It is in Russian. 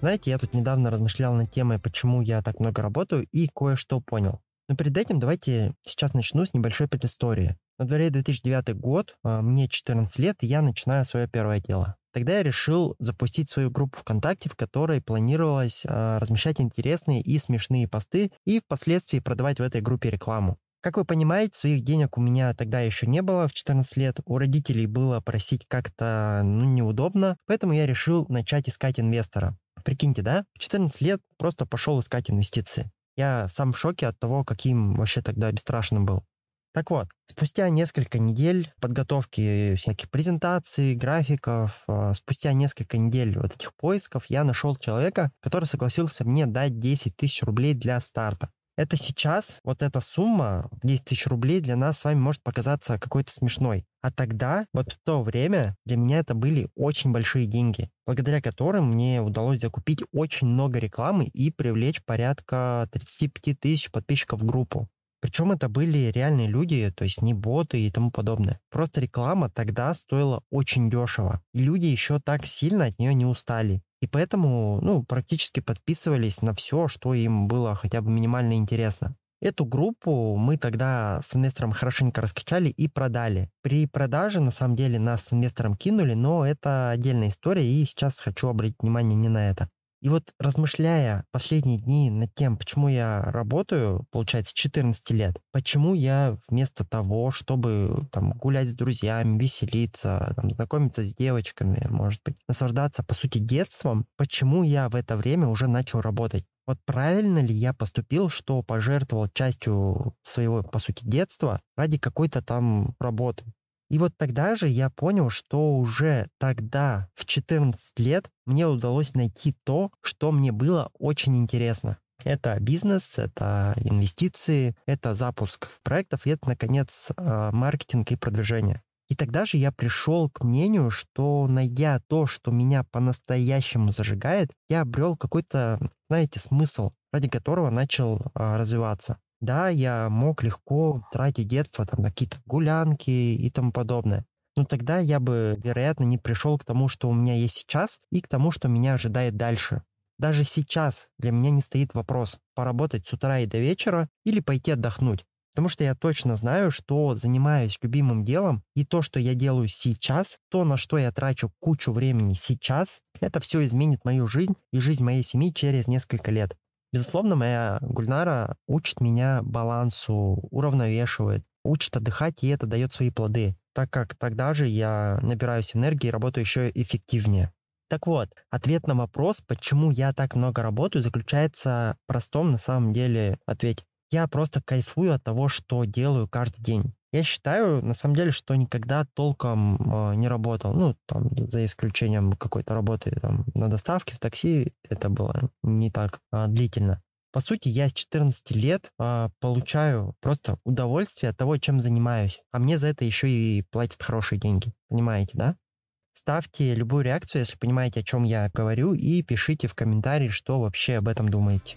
Знаете, я тут недавно размышлял над темой, почему я так много работаю, и кое-что понял. Но перед этим давайте сейчас начну с небольшой предыстории. На дворе 2009 год, а, мне 14 лет, и я начинаю свое первое дело. Тогда я решил запустить свою группу ВКонтакте, в которой планировалось э, размещать интересные и смешные посты и впоследствии продавать в этой группе рекламу. Как вы понимаете, своих денег у меня тогда еще не было в 14 лет. У родителей было просить как-то ну, неудобно, поэтому я решил начать искать инвестора. Прикиньте, да? В 14 лет просто пошел искать инвестиции. Я сам в шоке от того, каким вообще тогда бесстрашным был. Так вот, спустя несколько недель подготовки всяких презентаций, графиков, а, спустя несколько недель вот этих поисков я нашел человека, который согласился мне дать 10 тысяч рублей для старта. Это сейчас, вот эта сумма, 10 тысяч рублей, для нас с вами может показаться какой-то смешной. А тогда, вот в то время, для меня это были очень большие деньги, благодаря которым мне удалось закупить очень много рекламы и привлечь порядка 35 тысяч подписчиков в группу. Причем это были реальные люди, то есть не боты и тому подобное. Просто реклама тогда стоила очень дешево. И люди еще так сильно от нее не устали. И поэтому, ну, практически подписывались на все, что им было хотя бы минимально интересно. Эту группу мы тогда с инвестором хорошенько раскачали и продали. При продаже, на самом деле, нас с инвестором кинули, но это отдельная история, и сейчас хочу обратить внимание не на это. И вот размышляя последние дни над тем, почему я работаю, получается, 14 лет, почему я вместо того, чтобы там гулять с друзьями, веселиться, там, знакомиться с девочками, может быть, наслаждаться, по сути, детством, почему я в это время уже начал работать? Вот правильно ли я поступил, что пожертвовал частью своего, по сути, детства ради какой-то там работы? И вот тогда же я понял, что уже тогда, в 14 лет, мне удалось найти то, что мне было очень интересно. Это бизнес, это инвестиции, это запуск проектов, и это, наконец, а, маркетинг и продвижение. И тогда же я пришел к мнению, что найдя то, что меня по-настоящему зажигает, я обрел какой-то, знаете, смысл, ради которого начал а, развиваться. Да, я мог легко тратить детство там, на какие-то гулянки и тому подобное. Но тогда я бы, вероятно, не пришел к тому, что у меня есть сейчас, и к тому, что меня ожидает дальше. Даже сейчас для меня не стоит вопрос, поработать с утра и до вечера или пойти отдохнуть. Потому что я точно знаю, что занимаюсь любимым делом, и то, что я делаю сейчас, то, на что я трачу кучу времени сейчас, это все изменит мою жизнь и жизнь моей семьи через несколько лет. Безусловно, моя Гульнара учит меня балансу, уравновешивает, учит отдыхать, и это дает свои плоды, так как тогда же я набираюсь энергии и работаю еще эффективнее. Так вот, ответ на вопрос, почему я так много работаю, заключается в простом на самом деле ответе. Я просто кайфую от того, что делаю каждый день. Я считаю, на самом деле, что никогда толком э, не работал. Ну, там, за исключением какой-то работы там, на доставке, в такси, это было не так э, длительно. По сути, я с 14 лет э, получаю просто удовольствие от того, чем занимаюсь. А мне за это еще и платят хорошие деньги. Понимаете, да? Ставьте любую реакцию, если понимаете, о чем я говорю, и пишите в комментарии, что вообще об этом думаете.